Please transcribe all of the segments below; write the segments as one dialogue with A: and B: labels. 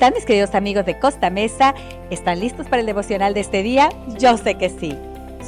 A: están mis queridos amigos de Costa Mesa? ¿Están listos para el devocional de este día? Yo sé que sí.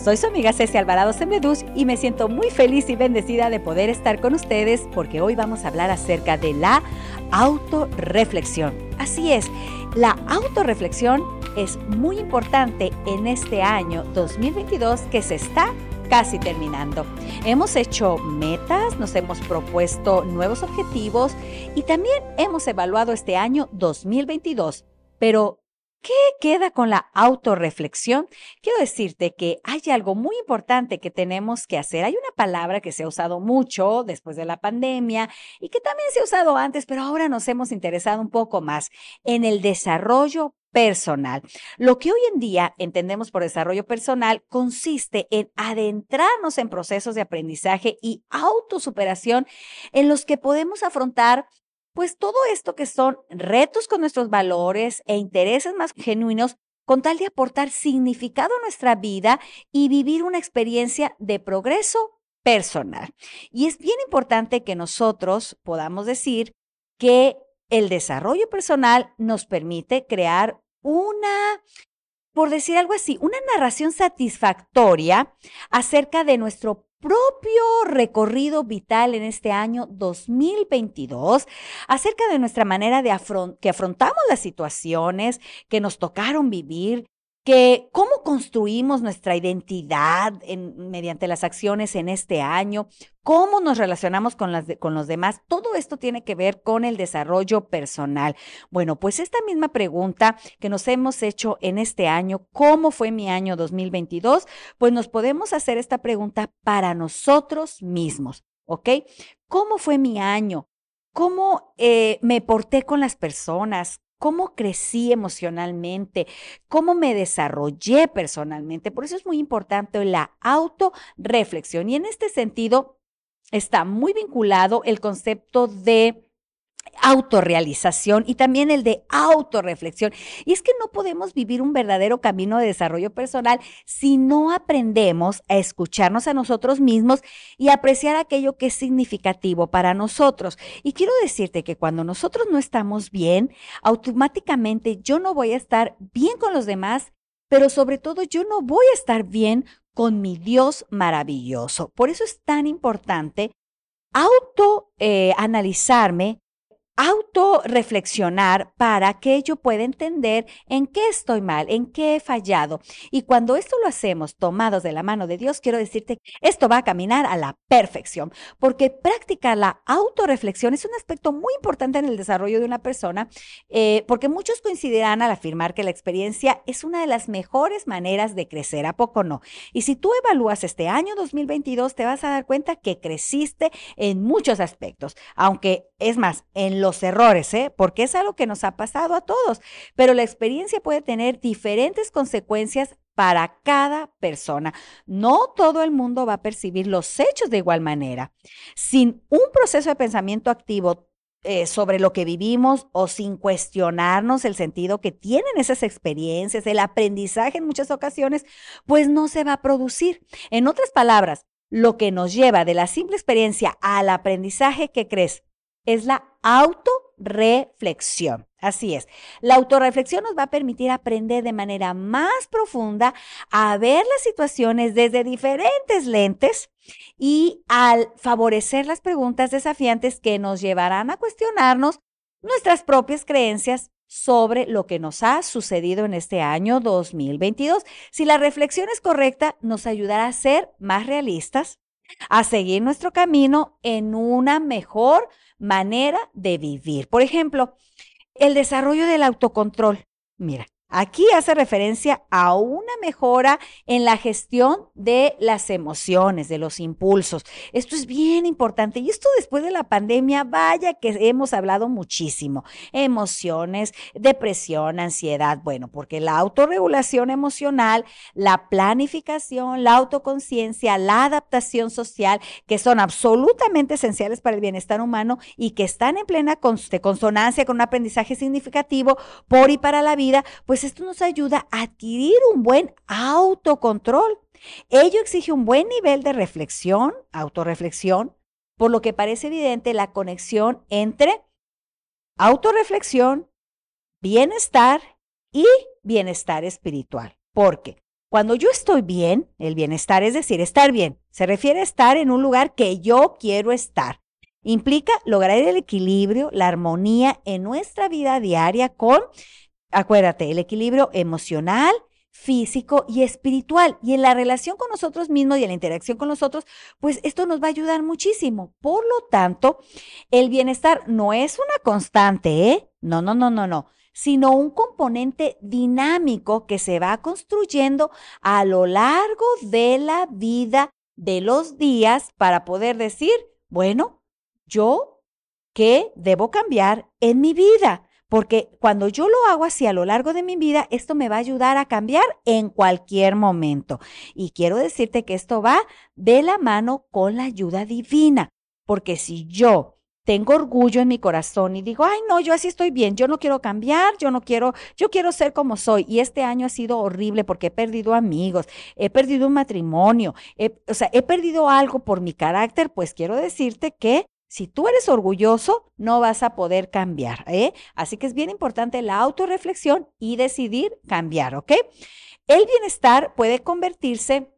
A: Soy su amiga Ceci Alvarado Sembedus y me siento muy feliz y bendecida de poder estar con ustedes porque hoy vamos a hablar acerca de la autorreflexión. Así es, la autorreflexión es muy importante en este año 2022 que se está casi terminando. Hemos hecho metas, nos hemos propuesto nuevos objetivos y también hemos evaluado este año 2022. Pero, ¿Qué queda con la autorreflexión? Quiero decirte que hay algo muy importante que tenemos que hacer. Hay una palabra que se ha usado mucho después de la pandemia y que también se ha usado antes, pero ahora nos hemos interesado un poco más en el desarrollo personal. Lo que hoy en día entendemos por desarrollo personal consiste en adentrarnos en procesos de aprendizaje y autosuperación en los que podemos afrontar pues todo esto que son retos con nuestros valores e intereses más genuinos con tal de aportar significado a nuestra vida y vivir una experiencia de progreso personal. Y es bien importante que nosotros podamos decir que el desarrollo personal nos permite crear una, por decir algo así, una narración satisfactoria acerca de nuestro propio recorrido vital en este año 2022 acerca de nuestra manera de que afrontamos las situaciones que nos tocaron vivir, que cómo construimos nuestra identidad mediante las acciones en este año, cómo nos relacionamos con, los demás, todo esto tiene que ver con el desarrollo personal. Bueno, pues esta misma pregunta que nos hemos hecho en este año, ¿cómo fue mi año 2022? Pues nos podemos hacer esta pregunta para nosotros mismos, ¿ok? ¿Cómo fue mi año? ¿Cómo eh, me porté con las personas? Cómo crecí emocionalmente, cómo me desarrollé personalmente. Por eso es muy importante la autorreflexión. Y en este sentido está muy vinculado el concepto de autorrealización y también el de autorreflexión. Y es que no podemos vivir un verdadero camino de desarrollo personal si no aprendemos a escucharnos a nosotros mismos y apreciar aquello que es significativo para nosotros. Y quiero decirte que cuando nosotros no estamos bien, automáticamente yo no voy a estar bien con los demás, pero sobre todo yo no voy a estar bien con mi Dios maravilloso. Por eso es tan importante auto eh, autorreflexionar para que yo pueda entender en qué estoy mal, en qué he fallado. Y cuando esto lo hacemos tomados de la mano de Dios, quiero decirte, esto va a caminar a la perfección, porque practicar la autorreflexión es un aspecto muy importante en el desarrollo de una persona, eh, porque muchos coincidirán al afirmar que la experiencia es una de las mejores maneras de crecer, ¿a poco no? Y si tú evalúas este año 2022, te vas a dar cuenta que creciste en muchos aspectos, aunque es más, en los errores, ¿eh? porque es algo que nos ha pasado a todos, pero la experiencia puede tener diferentes consecuencias para cada persona. No todo el mundo va a percibir los hechos de igual manera. Sin un proceso de pensamiento activo eh, sobre lo que vivimos o sin cuestionarnos el sentido que tienen esas experiencias, el aprendizaje en muchas ocasiones, pues no se va a producir. En otras palabras, lo que nos lleva de la simple experiencia al aprendizaje que crees es la autorreflexión. Así es. La autorreflexión nos va a permitir aprender de manera más profunda a ver las situaciones desde diferentes lentes y al favorecer las preguntas desafiantes que nos llevarán a cuestionarnos nuestras propias creencias sobre lo que nos ha sucedido en este año 2022. Si la reflexión es correcta, nos ayudará a ser más realistas, a seguir nuestro camino en una mejor manera de vivir. Por ejemplo, el desarrollo del autocontrol. Mira, Aquí hace referencia a una mejora en la gestión de las emociones, de los impulsos. Esto es bien importante y esto después de la pandemia, vaya que hemos hablado muchísimo. Emociones, depresión, ansiedad, bueno, porque la autorregulación emocional, la planificación, la autoconciencia, la adaptación social, que son absolutamente esenciales para el bienestar humano y que están en plena consonancia con un aprendizaje significativo por y para la vida, pues pues esto nos ayuda a adquirir un buen autocontrol. Ello exige un buen nivel de reflexión, autorreflexión, por lo que parece evidente la conexión entre autorreflexión bienestar y bienestar espiritual. Porque cuando yo estoy bien, el bienestar es decir, estar bien, se refiere a estar en un lugar que yo quiero estar. Implica lograr el equilibrio, la armonía en nuestra vida diaria con, acuérdate, el equilibrio emocional, físico y espiritual. Y en la relación con nosotros mismos y en la interacción con nosotros, pues esto nos va a ayudar muchísimo. Por lo tanto, el bienestar no es una constante, ¿eh? No, no, no, no, no sino un componente dinámico que se va construyendo a lo largo de la vida de los días para poder decir, bueno, yo, ¿qué debo cambiar en mi vida? Porque cuando yo lo hago así a lo largo de mi vida, esto me va a ayudar a cambiar en cualquier momento. Y quiero decirte que esto va de la mano con la ayuda divina. Porque si yo tengo orgullo en mi corazón y digo, ay, no, yo así estoy bien, yo no quiero cambiar, yo no quiero, yo quiero ser como soy. Y este año ha sido horrible porque he perdido amigos, he perdido un matrimonio, o sea, he perdido algo por mi carácter, pues quiero decirte que si tú eres orgulloso, no vas a poder cambiar. ¿eh? Así que es bien importante la autorreflexión y decidir cambiar, ¿ok? El bienestar puede convertirse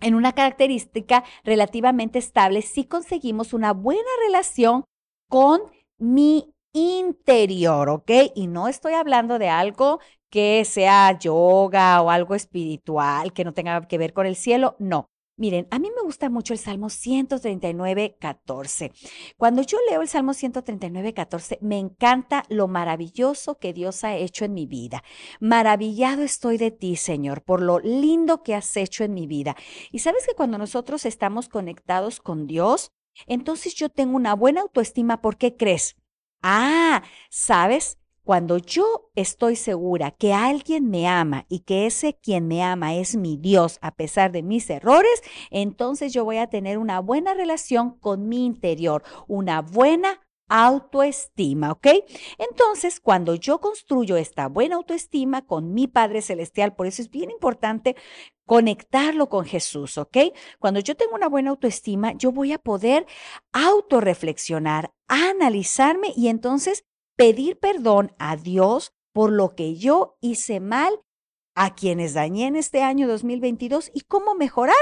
A: en una característica relativamente estable si conseguimos una buena relación con mi interior, ¿ok? Y no estoy hablando de algo que sea yoga o algo espiritual que no tenga que ver con el cielo, no. Miren, a mí me gusta mucho el Salmo 139, 14. Cuando yo leo el Salmo 139, 14, me encanta lo maravilloso que Dios ha hecho en mi vida. Maravillado estoy de ti, Señor, por lo lindo que has hecho en mi vida. Y sabes que cuando nosotros estamos conectados con Dios, entonces yo tengo una buena autoestima. ¿Por qué crees? Ah, ¿sabes? Cuando yo estoy segura que alguien me ama y que ese quien me ama es mi Dios a pesar de mis errores, entonces yo voy a tener una buena relación con mi interior, una buena autoestima, ¿ok? Entonces, cuando yo construyo esta buena autoestima con mi Padre Celestial, por eso es bien importante conectarlo con Jesús, ¿ok? Cuando yo tengo una buena autoestima, yo voy a poder autorreflexionar, analizarme y entonces pedir perdón a Dios por lo que yo hice mal, a quienes dañé en este año 2022 y cómo mejorar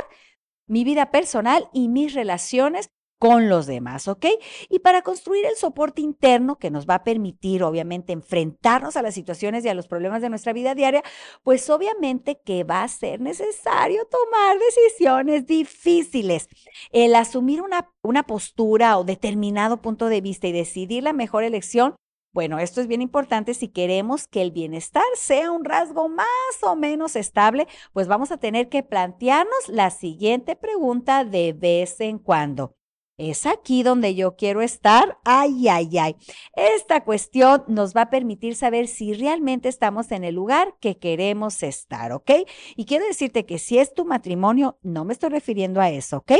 A: mi vida personal y mis relaciones con los demás, ¿ok? Y para construir el soporte interno que nos va a permitir, obviamente, enfrentarnos a las situaciones y a los problemas de nuestra vida diaria, pues obviamente que va a ser necesario tomar decisiones difíciles. El asumir una, una postura o determinado punto de vista y decidir la mejor elección bueno, esto es bien importante si queremos que el bienestar sea un rasgo más o menos estable, pues vamos a tener que plantearnos la siguiente pregunta de vez en cuando. Es aquí donde yo quiero estar. Ay, ay, ay. Esta cuestión nos va a permitir saber si realmente estamos en el lugar que queremos estar, ¿ok? Y quiero decirte que si es tu matrimonio, no me estoy refiriendo a eso, ¿ok?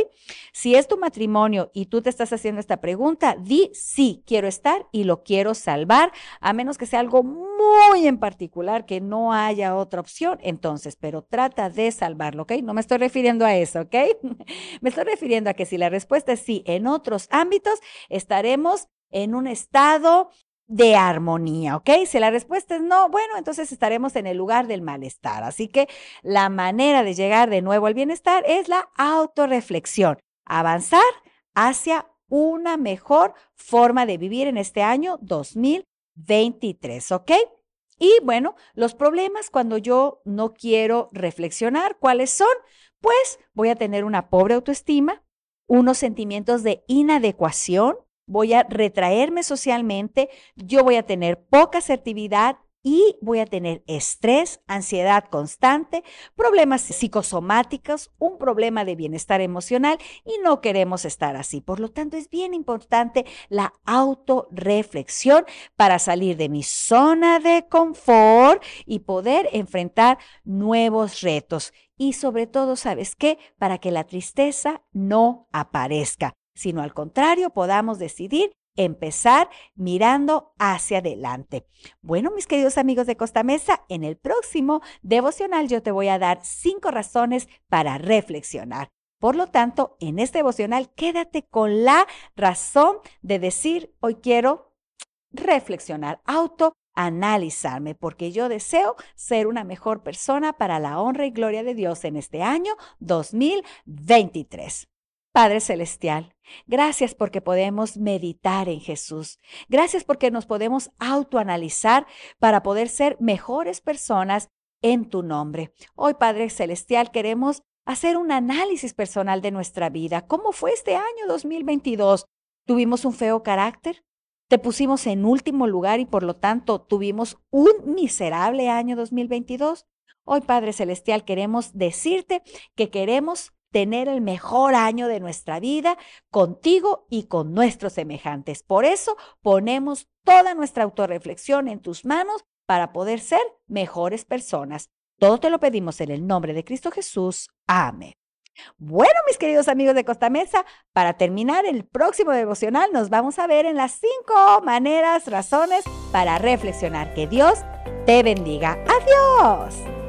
A: Si es tu matrimonio y tú te estás haciendo esta pregunta, di sí, quiero estar y lo quiero salvar, a menos que sea algo muy en particular, que no haya otra opción, entonces, pero trata de salvarlo, ¿ok? No me estoy refiriendo a eso, ¿ok? me estoy refiriendo a que si la respuesta es sí, en otros ámbitos estaremos en un estado de armonía, ¿ok? Si la respuesta es no, bueno, entonces estaremos en el lugar del malestar. Así que la manera de llegar de nuevo al bienestar es la autorreflexión, avanzar hacia una mejor forma de vivir en este año 2023, ¿ok? Y bueno, los problemas cuando yo no quiero reflexionar, ¿cuáles son? Pues voy a tener una pobre autoestima, unos sentimientos de inadecuación, voy a retraerme socialmente, yo voy a tener poca asertividad y voy a tener estrés, ansiedad constante, problemas psicosomáticos, un problema de bienestar emocional y no queremos estar así. Por lo tanto, es bien importante la autorreflexión para salir de mi zona de confort y poder enfrentar nuevos retos y sobre todo, ¿sabes qué? Para que la tristeza no aparezca, sino al contrario, podamos decidir empezar mirando hacia adelante. Bueno, mis queridos amigos de Costa Mesa, en el próximo devocional yo te voy a dar cinco razones para reflexionar. Por lo tanto, en este devocional quédate con la razón de decir, hoy quiero reflexionar, auto analizarme, porque yo deseo ser una mejor persona para la honra y gloria de Dios en este año 2023. Padre Celestial, gracias porque podemos meditar en Jesús. Gracias porque nos podemos autoanalizar para poder ser mejores personas en tu nombre. Hoy, Padre Celestial, queremos hacer un análisis personal de nuestra vida. ¿Cómo fue este año 2022? ¿Tuvimos un feo carácter? ¿Te pusimos en último lugar y por lo tanto tuvimos un miserable año 2022? Hoy, Padre Celestial, queremos decirte que queremos tener el mejor año de nuestra vida contigo y con nuestros semejantes. Por eso ponemos toda nuestra autorreflexión en tus manos para poder ser mejores personas. Todo te lo pedimos en el nombre de Cristo Jesús. Amén. Bueno, mis queridos amigos de Costa Mesa, para terminar el próximo devocional nos vamos a ver en las cinco maneras, razones para reflexionar. Que Dios te bendiga. Adiós.